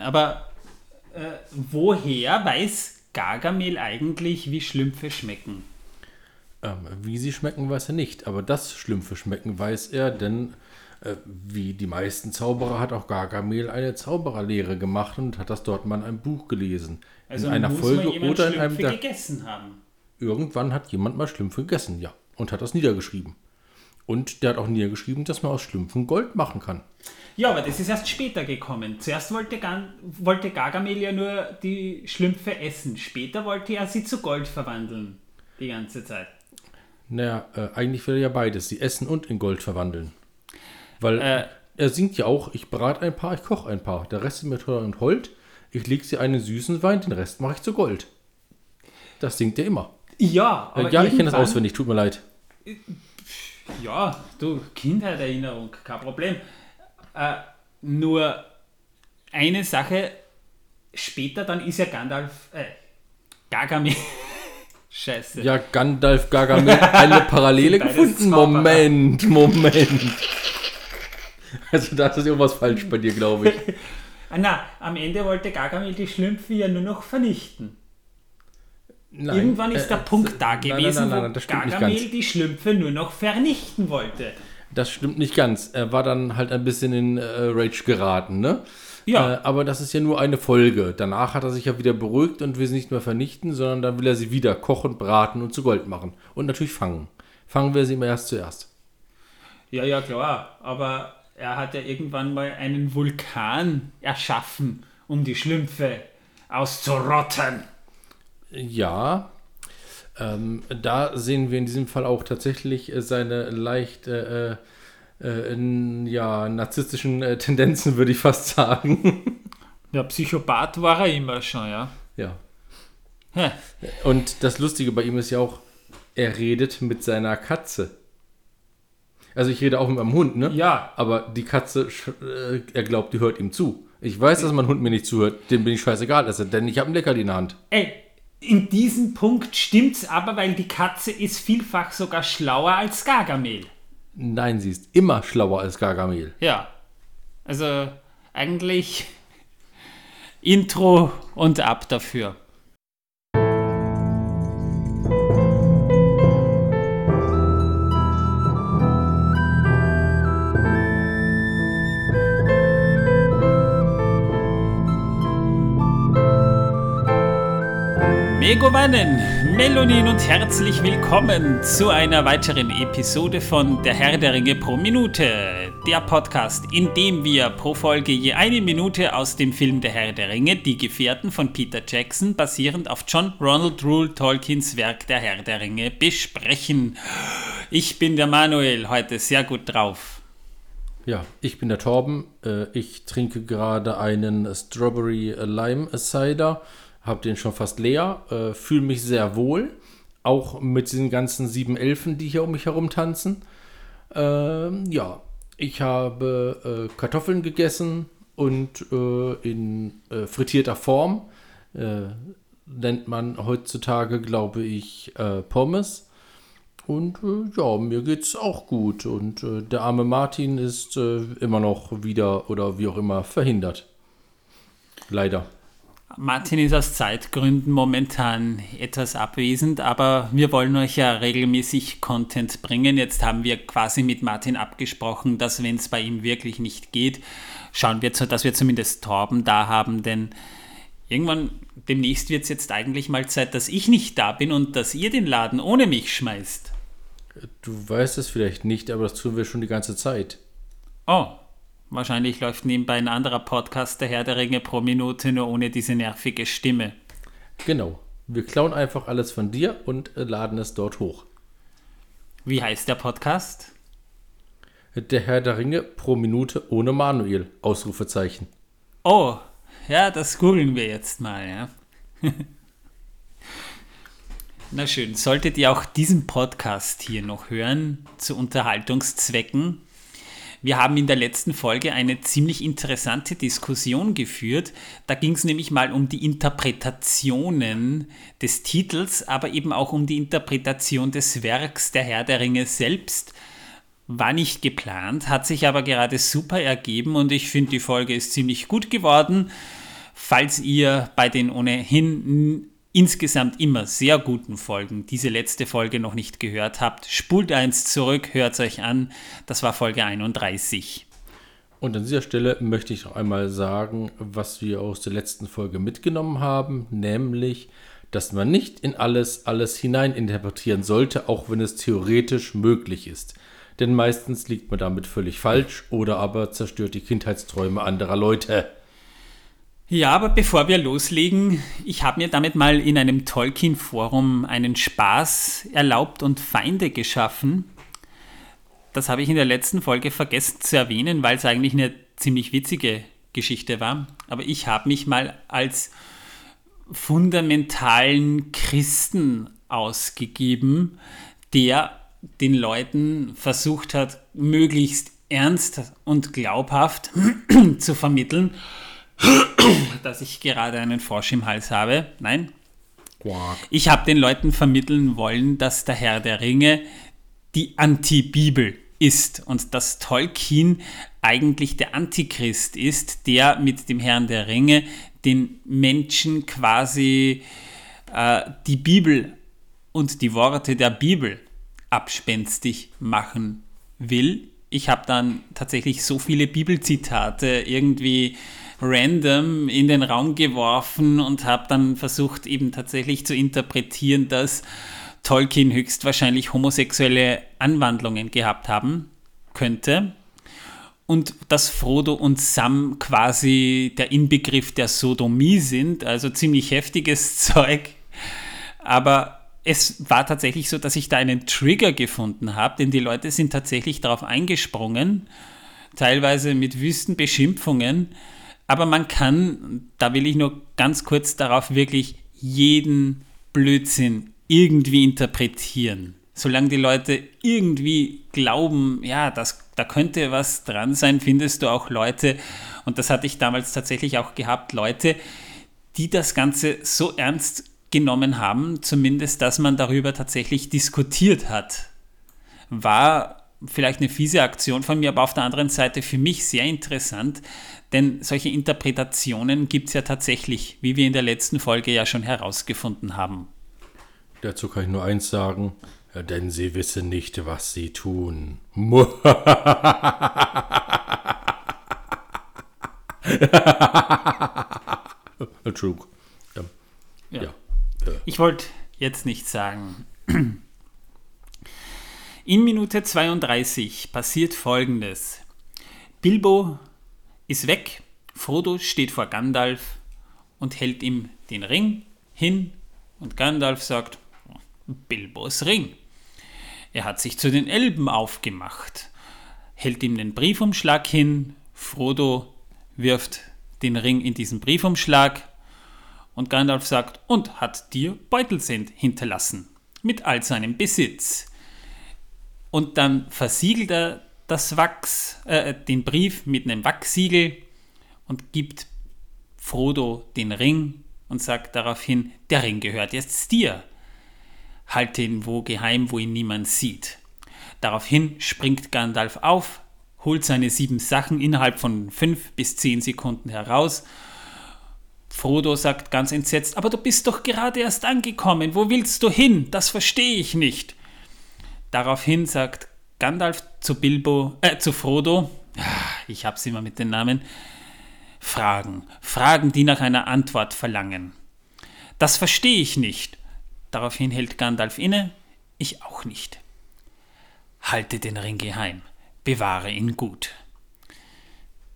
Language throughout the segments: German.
aber äh, woher weiß Gargamel eigentlich, wie Schlümpfe schmecken? Ähm, wie sie schmecken, weiß er nicht. Aber das Schlümpfe schmecken, weiß er, denn äh, wie die meisten Zauberer hat auch Gargamel eine Zaubererlehre gemacht und hat das dort mal in einem Buch gelesen. Also in einer muss Folge oder in einem Schlümpfe gegessen haben. Irgendwann hat jemand mal Schlümpfe gegessen, ja. Und hat das niedergeschrieben. Und der hat auch niedergeschrieben, dass man aus Schlümpfen Gold machen kann. Ja, aber das ist erst später gekommen. Zuerst wollte, Gan wollte Gargamel ja nur die Schlümpfe essen. Später wollte er sie zu Gold verwandeln. Die ganze Zeit. Naja, äh, eigentlich will er ja beides, sie essen und in Gold verwandeln. Weil Äh. er singt ja auch, ich brate ein paar, ich koche ein paar. Der Rest ist mir teuer und hold. Ich leg sie einen süßen Wein, den Rest mache ich zu Gold. Das singt er immer. Ja, Äh, aber ja, ich kenne das auswendig, tut mir leid. Ja, du, Kindheitserinnerung, kein Problem. Äh, nur eine Sache, später dann ist ja Gandalf, äh, Gargamel, scheiße. Ja, Gandalf Gargamel, eine Parallele gefunden. Moment, Moment. Also da ist irgendwas falsch bei dir, glaube ich. Ah, na, am Ende wollte Gargamel die Schlümpfe ja nur noch vernichten. Nein, Irgendwann ist äh, der Punkt da gewesen, nein, nein, wo Gargamel die Schlümpfe nur noch vernichten wollte. Das stimmt nicht ganz. Er war dann halt ein bisschen in äh, Rage geraten, ne? Ja. Äh, aber das ist ja nur eine Folge. Danach hat er sich ja wieder beruhigt und will sie nicht mehr vernichten, sondern dann will er sie wieder kochen, braten und zu Gold machen. Und natürlich fangen. Fangen wir sie immer erst zuerst. Ja, ja, klar. Aber er hat ja irgendwann mal einen Vulkan erschaffen, um die Schlümpfe auszurotten. Ja. Ähm, da sehen wir in diesem Fall auch tatsächlich äh, seine leicht äh, äh, in, ja, narzisstischen äh, Tendenzen, würde ich fast sagen. Ja, Psychopath war er immer schon, ja. ja. Hä. Und das Lustige bei ihm ist ja auch, er redet mit seiner Katze. Also ich rede auch mit meinem Hund, ne? Ja, Aber die Katze, äh, er glaubt, die hört ihm zu. Ich weiß, dass mein Hund mir nicht zuhört, dem bin ich scheißegal, esse, denn ich habe ein Leckerli in der Hand. ey, in diesem Punkt stimmt's aber, weil die Katze ist vielfach sogar schlauer als Gargamel. Nein, sie ist immer schlauer als Gargamel. Ja. Also eigentlich Intro und ab dafür. Megovanen, Melonin und herzlich willkommen zu einer weiteren Episode von Der Herr der Ringe pro Minute. Der Podcast, in dem wir pro Folge je eine Minute aus dem Film Der Herr der Ringe, Die Gefährten von Peter Jackson, basierend auf John Ronald Rule Tolkiens Werk Der Herr der Ringe, besprechen. Ich bin der Manuel, heute sehr gut drauf. Ja, ich bin der Torben. Äh, ich trinke gerade einen Strawberry Lime Cider. Hab den schon fast leer. Äh, Fühle mich sehr wohl. Auch mit diesen ganzen sieben Elfen, die hier um mich herum tanzen. Ähm, ja, ich habe äh, Kartoffeln gegessen und äh, in äh, frittierter Form. Äh, nennt man heutzutage, glaube ich, äh, Pommes. Und ja, mir geht's auch gut. Und der arme Martin ist immer noch wieder oder wie auch immer verhindert. Leider. Martin ist aus Zeitgründen momentan etwas abwesend, aber wir wollen euch ja regelmäßig Content bringen. Jetzt haben wir quasi mit Martin abgesprochen, dass wenn es bei ihm wirklich nicht geht, schauen wir zu, dass wir zumindest Torben da haben, denn irgendwann demnächst wird es jetzt eigentlich mal Zeit, dass ich nicht da bin und dass ihr den Laden ohne mich schmeißt. Du weißt es vielleicht nicht, aber das tun wir schon die ganze Zeit. Oh, wahrscheinlich läuft nebenbei ein anderer Podcast, der Herr der Ringe pro Minute, nur ohne diese nervige Stimme. Genau. Wir klauen einfach alles von dir und äh, laden es dort hoch. Wie heißt der Podcast? Der Herr der Ringe pro Minute ohne Manuel. Ausrufezeichen. Oh, ja, das googeln wir jetzt mal, ja. Na schön, solltet ihr auch diesen Podcast hier noch hören, zu Unterhaltungszwecken. Wir haben in der letzten Folge eine ziemlich interessante Diskussion geführt. Da ging es nämlich mal um die Interpretationen des Titels, aber eben auch um die Interpretation des Werks Der Herr der Ringe selbst. War nicht geplant, hat sich aber gerade super ergeben und ich finde, die Folge ist ziemlich gut geworden. falls ihr bei den ohnehin insgesamt immer sehr guten Folgen diese letzte Folge noch nicht gehört habt, spult eins zurück, hört euch an. Das war Folge 31. Und an dieser Stelle möchte ich noch einmal sagen, was wir aus der letzten Folge mitgenommen haben, nämlich, dass man nicht in alles alles hineininterpretieren sollte, auch wenn es theoretisch möglich ist. Denn meistens liegt man damit völlig falsch oder aber zerstört die Kindheitsträume anderer Leute. Ja, aber bevor wir loslegen, ich habe mir damit mal in einem Tolkien-Forum einen Spaß erlaubt und Feinde geschaffen. Das habe ich in der letzten Folge vergessen zu erwähnen, weil es eigentlich eine ziemlich witzige Geschichte war. Aber ich habe mich mal als fundamentalen Christen ausgegeben, der den Leuten versucht hat, möglichst ernst und glaubhaft zu vermitteln, dass ich gerade einen Frosch im Hals habe. Nein. Ich habe den Leuten vermitteln wollen, dass der Herr der Ringe die Anti-Bibel ist und dass Tolkien eigentlich der Antichrist ist, der mit dem Herrn der Ringe den Menschen quasi äh, die Bibel und die Worte der Bibel abspenstig machen will. Ich habe dann tatsächlich so viele Bibelzitate irgendwie random in den Raum geworfen und habe dann versucht eben tatsächlich zu interpretieren, dass Tolkien höchstwahrscheinlich homosexuelle Anwandlungen gehabt haben könnte und dass Frodo und Sam quasi der Inbegriff der Sodomie sind, also ziemlich heftiges Zeug. Aber es war tatsächlich so, dass ich da einen Trigger gefunden habe, denn die Leute sind tatsächlich darauf eingesprungen, teilweise mit wüsten Beschimpfungen. Aber man kann, da will ich nur ganz kurz darauf wirklich jeden Blödsinn irgendwie interpretieren. Solange die Leute irgendwie glauben, ja, das, da könnte was dran sein, findest du auch Leute, und das hatte ich damals tatsächlich auch gehabt, Leute, die das Ganze so ernst genommen haben, zumindest, dass man darüber tatsächlich diskutiert hat. War vielleicht eine fiese Aktion von mir, aber auf der anderen Seite für mich sehr interessant, denn solche Interpretationen gibt es ja tatsächlich, wie wir in der letzten Folge ja schon herausgefunden haben. Dazu kann ich nur eins sagen, denn sie wissen nicht, was sie tun. True. Ja. ja. ja. Ich wollte jetzt nicht sagen. In Minute 32 passiert folgendes. Bilbo ist weg, Frodo steht vor Gandalf und hält ihm den Ring hin und Gandalf sagt, Bilbos Ring. Er hat sich zu den Elben aufgemacht, hält ihm den Briefumschlag hin, Frodo wirft den Ring in diesen Briefumschlag und Gandalf sagt, und hat dir Beutelsend hinterlassen, mit all seinem Besitz. Und dann versiegelt er das Wachs, äh, den Brief mit einem Wachssiegel und gibt Frodo den Ring und sagt daraufhin, der Ring gehört jetzt dir. Halte ihn wo geheim, wo ihn niemand sieht. Daraufhin springt Gandalf auf, holt seine sieben Sachen innerhalb von fünf bis zehn Sekunden heraus. Frodo sagt ganz entsetzt, aber du bist doch gerade erst angekommen, wo willst du hin? Das verstehe ich nicht. Daraufhin sagt Gandalf zu Bilbo, äh, zu Frodo, ich hab's immer mit den Namen, Fragen, Fragen, die nach einer Antwort verlangen. Das verstehe ich nicht. Daraufhin hält Gandalf inne, ich auch nicht. Halte den Ring geheim, bewahre ihn gut.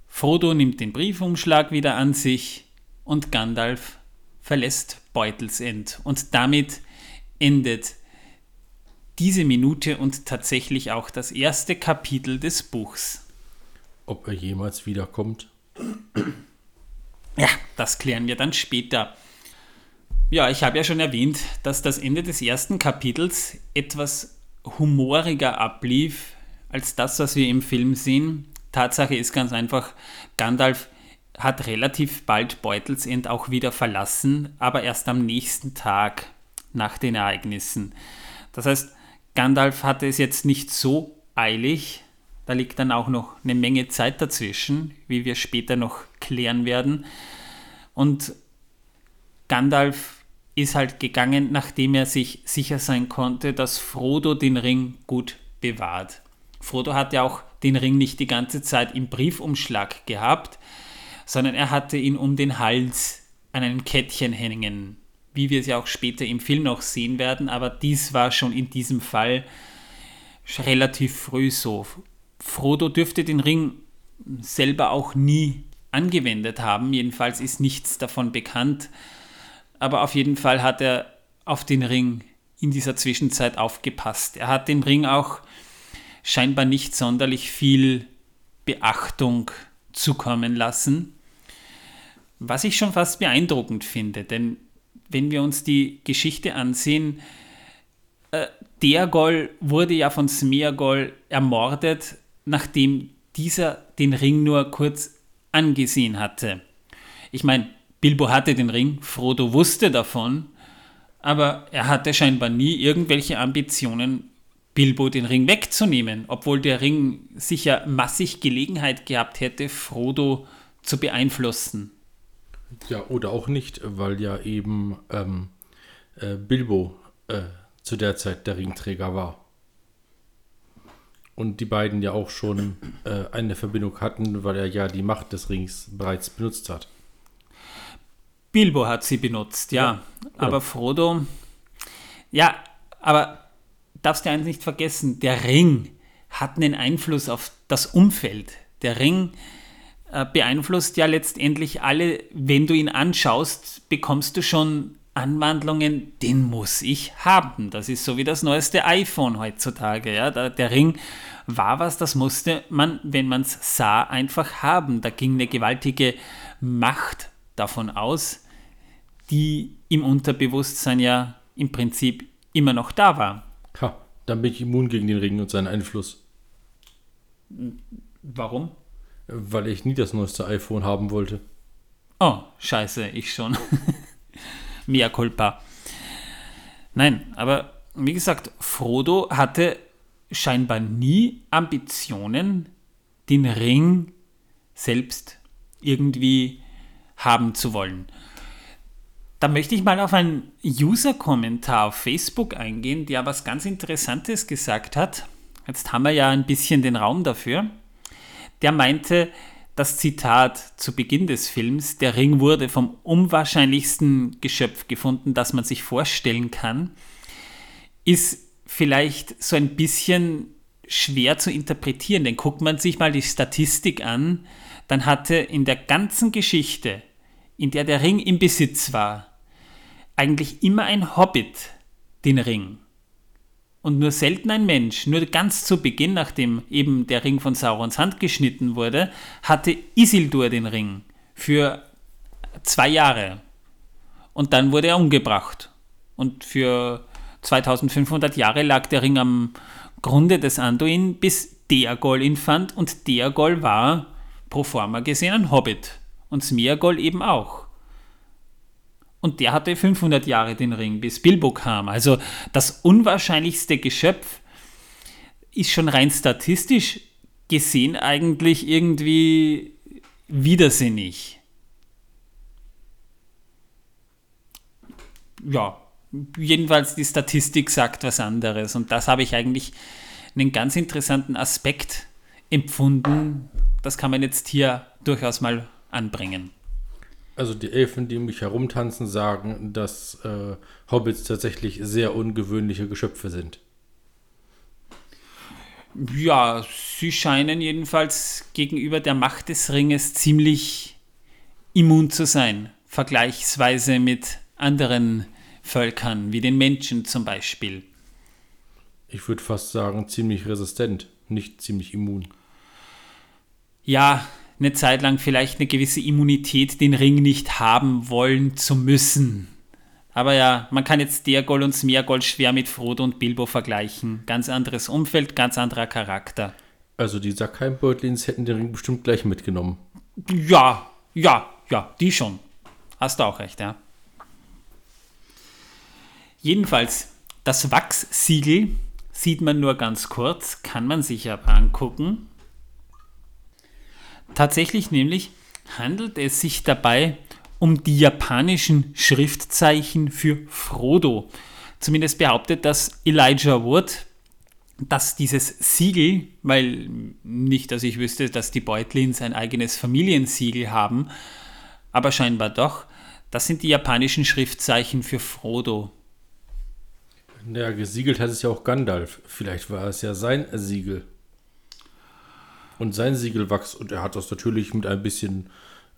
Frodo nimmt den Briefumschlag wieder an sich und Gandalf verlässt Beutelsend und damit endet diese Minute und tatsächlich auch das erste Kapitel des Buchs. Ob er jemals wiederkommt? Ja, das klären wir dann später. Ja, ich habe ja schon erwähnt, dass das Ende des ersten Kapitels etwas humoriger ablief als das, was wir im Film sehen. Tatsache ist ganz einfach, Gandalf hat relativ bald Beutelsend auch wieder verlassen, aber erst am nächsten Tag nach den Ereignissen. Das heißt, Gandalf hatte es jetzt nicht so eilig. Da liegt dann auch noch eine Menge Zeit dazwischen, wie wir später noch klären werden. Und Gandalf ist halt gegangen, nachdem er sich sicher sein konnte, dass Frodo den Ring gut bewahrt. Frodo hat ja auch den Ring nicht die ganze Zeit im Briefumschlag gehabt, sondern er hatte ihn um den Hals an einem Kettchen hängen, wie wir es ja auch später im Film noch sehen werden, aber dies war schon in diesem Fall relativ früh so. Frodo dürfte den Ring selber auch nie angewendet haben, jedenfalls ist nichts davon bekannt, aber auf jeden Fall hat er auf den Ring in dieser Zwischenzeit aufgepasst. Er hat dem Ring auch scheinbar nicht sonderlich viel Beachtung zukommen lassen, was ich schon fast beeindruckend finde, denn wenn wir uns die Geschichte ansehen, äh, Deagol wurde ja von Smeagol ermordet, nachdem dieser den Ring nur kurz angesehen hatte. Ich meine, Bilbo hatte den Ring, Frodo wusste davon, aber er hatte scheinbar nie irgendwelche Ambitionen, Bilbo den Ring wegzunehmen, obwohl der Ring sicher massig Gelegenheit gehabt hätte, Frodo zu beeinflussen. Ja, oder auch nicht, weil ja eben ähm, äh, Bilbo äh, zu der Zeit der Ringträger war. Und die beiden ja auch schon äh, eine Verbindung hatten, weil er ja die Macht des Rings bereits benutzt hat. Bilbo hat sie benutzt, ja. ja aber Frodo, ja, aber darfst du eins nicht vergessen, der Ring hat einen Einfluss auf das Umfeld. Der Ring äh, beeinflusst ja letztendlich alle, wenn du ihn anschaust, bekommst du schon Anwandlungen, den muss ich haben. Das ist so wie das neueste iPhone heutzutage. Ja? Der, der Ring war was, das musste man, wenn man es sah, einfach haben. Da ging eine gewaltige Macht davon aus, die im Unterbewusstsein ja im Prinzip immer noch da war. Ha, dann bin ich immun gegen den Ring und seinen Einfluss. Warum? Weil ich nie das neueste iPhone haben wollte. Oh, scheiße, ich schon. Mea culpa. Nein, aber wie gesagt, Frodo hatte scheinbar nie Ambitionen, den Ring selbst irgendwie haben zu wollen. Da möchte ich mal auf einen User-Kommentar auf Facebook eingehen, der was ganz Interessantes gesagt hat. Jetzt haben wir ja ein bisschen den Raum dafür. Der meinte, das Zitat zu Beginn des Films, der Ring wurde vom unwahrscheinlichsten Geschöpf gefunden, das man sich vorstellen kann, ist vielleicht so ein bisschen schwer zu interpretieren, denn guckt man sich mal die Statistik an, dann hatte in der ganzen Geschichte, in der der Ring im Besitz war, eigentlich immer ein Hobbit den Ring. Und nur selten ein Mensch, nur ganz zu Beginn, nachdem eben der Ring von Saurons Hand geschnitten wurde, hatte Isildur den Ring für zwei Jahre. Und dann wurde er umgebracht. Und für 2500 Jahre lag der Ring am Grunde des Anduin, bis Deagol ihn fand. Und Deagol war pro forma gesehen ein Hobbit. Und Smeagol eben auch. Und der hatte 500 Jahre den Ring, bis Bilbo kam. Also das unwahrscheinlichste Geschöpf ist schon rein statistisch gesehen eigentlich irgendwie widersinnig. Ja, jedenfalls die Statistik sagt was anderes. Und das habe ich eigentlich einen ganz interessanten Aspekt empfunden. Das kann man jetzt hier durchaus mal anbringen. Also die Elfen, die um mich herumtanzen, sagen, dass äh, Hobbits tatsächlich sehr ungewöhnliche Geschöpfe sind. Ja, sie scheinen jedenfalls gegenüber der Macht des Ringes ziemlich immun zu sein, vergleichsweise mit anderen Völkern, wie den Menschen zum Beispiel. Ich würde fast sagen, ziemlich resistent, nicht ziemlich immun. Ja, eine Zeit lang vielleicht eine gewisse Immunität, den Ring nicht haben wollen zu müssen. Aber ja, man kann jetzt Dergol und Smeargol schwer mit Frodo und Bilbo vergleichen. Ganz anderes Umfeld, ganz anderer Charakter. Also die Sackheim-Beutlins hätten den Ring bestimmt gleich mitgenommen. Ja, ja, ja, die schon. Hast du auch recht, ja. Jedenfalls, das Wachssiegel sieht man nur ganz kurz, kann man sich aber angucken. Tatsächlich nämlich handelt es sich dabei um die japanischen Schriftzeichen für Frodo. Zumindest behauptet das Elijah Wood, dass dieses Siegel, weil nicht, dass ich wüsste, dass die Beutlins ein eigenes Familiensiegel haben, aber scheinbar doch, das sind die japanischen Schriftzeichen für Frodo. Ja, gesiegelt hat es ja auch Gandalf. Vielleicht war es ja sein Siegel. Und sein Siegelwachs. Und er hat das natürlich mit ein bisschen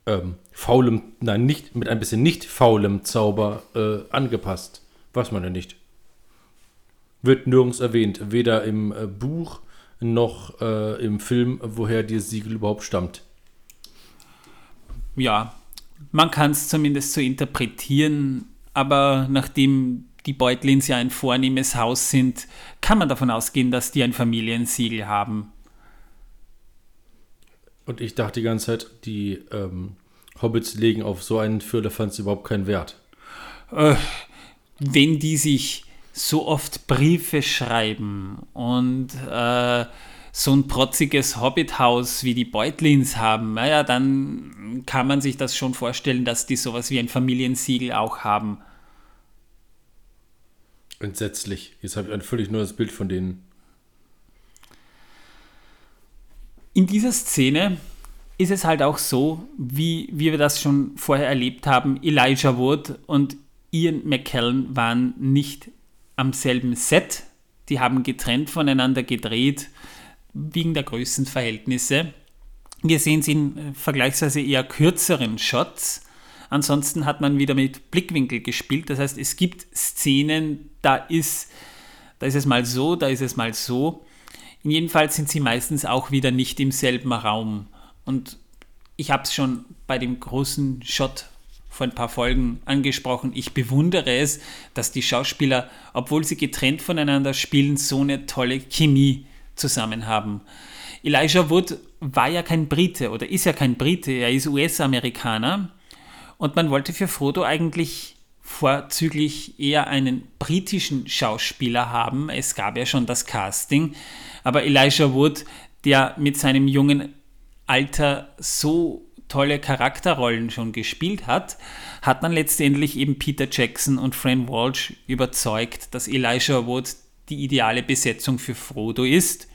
ähm, faulem, nein, nicht, mit ein bisschen nicht faulem Zauber äh, angepasst. Weiß man ja nicht. Wird nirgends erwähnt. Weder im äh, Buch noch äh, im Film, woher dieses Siegel überhaupt stammt. Ja, man kann es zumindest so interpretieren, aber nachdem die Beutlins ja ein vornehmes Haus sind, kann man davon ausgehen, dass die ein Familiensiegel haben. Und ich dachte die ganze Zeit, die ähm, Hobbits legen auf so einen Firlefanz überhaupt keinen Wert. Äh, wenn die sich so oft Briefe schreiben und äh, so ein protziges Hobbithaus wie die Beutlins haben, naja, dann kann man sich das schon vorstellen, dass die sowas wie ein Familiensiegel auch haben. Entsetzlich. Jetzt habe ich ein völlig neues Bild von denen. In dieser Szene ist es halt auch so, wie, wie wir das schon vorher erlebt haben, Elijah Wood und Ian McKellen waren nicht am selben Set. Die haben getrennt voneinander gedreht, wegen der Größenverhältnisse. Wir sehen sie in vergleichsweise eher kürzeren Shots. Ansonsten hat man wieder mit Blickwinkel gespielt. Das heißt, es gibt Szenen, da ist, da ist es mal so, da ist es mal so. In jedem Fall sind sie meistens auch wieder nicht im selben Raum. Und ich habe es schon bei dem großen Shot vor ein paar Folgen angesprochen. Ich bewundere es, dass die Schauspieler, obwohl sie getrennt voneinander spielen, so eine tolle Chemie zusammen haben. Elijah Wood war ja kein Brite oder ist ja kein Brite, er ist US-Amerikaner und man wollte für Frodo eigentlich vorzüglich eher einen britischen Schauspieler haben. Es gab ja schon das Casting, aber Elijah Wood, der mit seinem jungen Alter so tolle Charakterrollen schon gespielt hat, hat man letztendlich eben Peter Jackson und Fran Walsh überzeugt, dass Elijah Wood die ideale Besetzung für Frodo ist.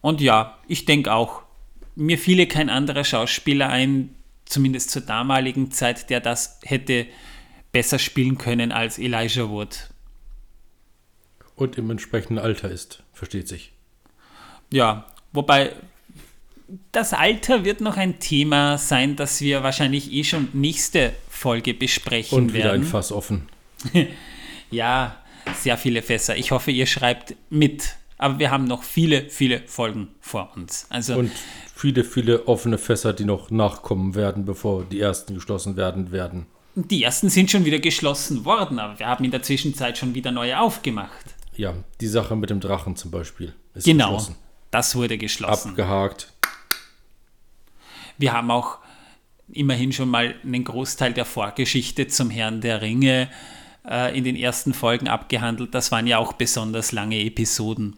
Und ja, ich denke auch, mir fiele kein anderer Schauspieler ein, zumindest zur damaligen Zeit, der das hätte besser spielen können als Elijah Wood. Und im entsprechenden Alter ist, versteht sich. Ja, wobei das Alter wird noch ein Thema sein, das wir wahrscheinlich eh schon nächste Folge besprechen Und wieder werden. ein Fass offen. ja, sehr viele Fässer. Ich hoffe, ihr schreibt mit. Aber wir haben noch viele, viele Folgen vor uns. Also Und viele, viele offene Fässer, die noch nachkommen werden, bevor die ersten geschlossen werden werden. Die ersten sind schon wieder geschlossen worden, aber wir haben in der Zwischenzeit schon wieder neue aufgemacht. Ja, die Sache mit dem Drachen zum Beispiel ist Genau, geschlossen. das wurde geschlossen. Abgehakt. Wir haben auch immerhin schon mal einen Großteil der Vorgeschichte zum Herrn der Ringe äh, in den ersten Folgen abgehandelt. Das waren ja auch besonders lange Episoden.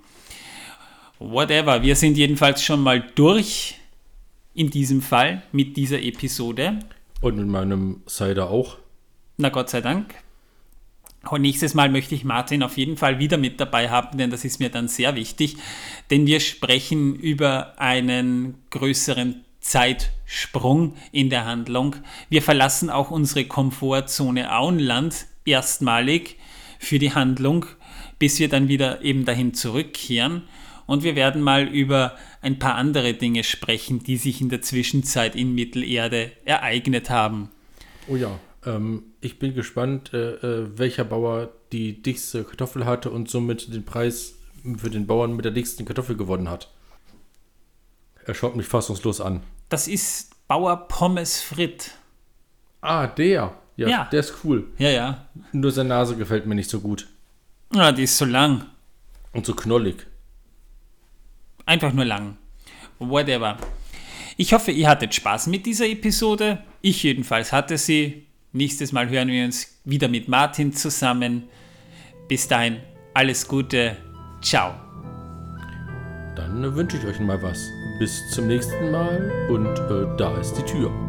Whatever, wir sind jedenfalls schon mal durch in diesem Fall mit dieser Episode. Und mit meinem Cider auch. Na Gott sei Dank. Und nächstes Mal möchte ich Martin auf jeden Fall wieder mit dabei haben, denn das ist mir dann sehr wichtig. Denn wir sprechen über einen größeren Zeitsprung in der Handlung. Wir verlassen auch unsere Komfortzone Auenland erstmalig für die Handlung, bis wir dann wieder eben dahin zurückkehren. Und wir werden mal über ein paar andere Dinge sprechen, die sich in der Zwischenzeit in Mittelerde ereignet haben. Oh ja. Ähm, ich bin gespannt, äh, äh, welcher Bauer die dickste Kartoffel hatte und somit den Preis für den Bauern mit der dicksten Kartoffel gewonnen hat. Er schaut mich fassungslos an. Das ist Bauer Pommes Fritt. Ah, der. Ja, Ja. der ist cool. Ja, ja. Nur seine Nase gefällt mir nicht so gut. Ah, die ist so lang. Und so knollig. Einfach nur lang. Whatever. Ich hoffe, ihr hattet Spaß mit dieser Episode. Ich jedenfalls hatte sie. Nächstes Mal hören wir uns wieder mit Martin zusammen. Bis dahin, alles Gute. Ciao. Dann wünsche ich euch mal was. Bis zum nächsten Mal und äh, da ist die Tür.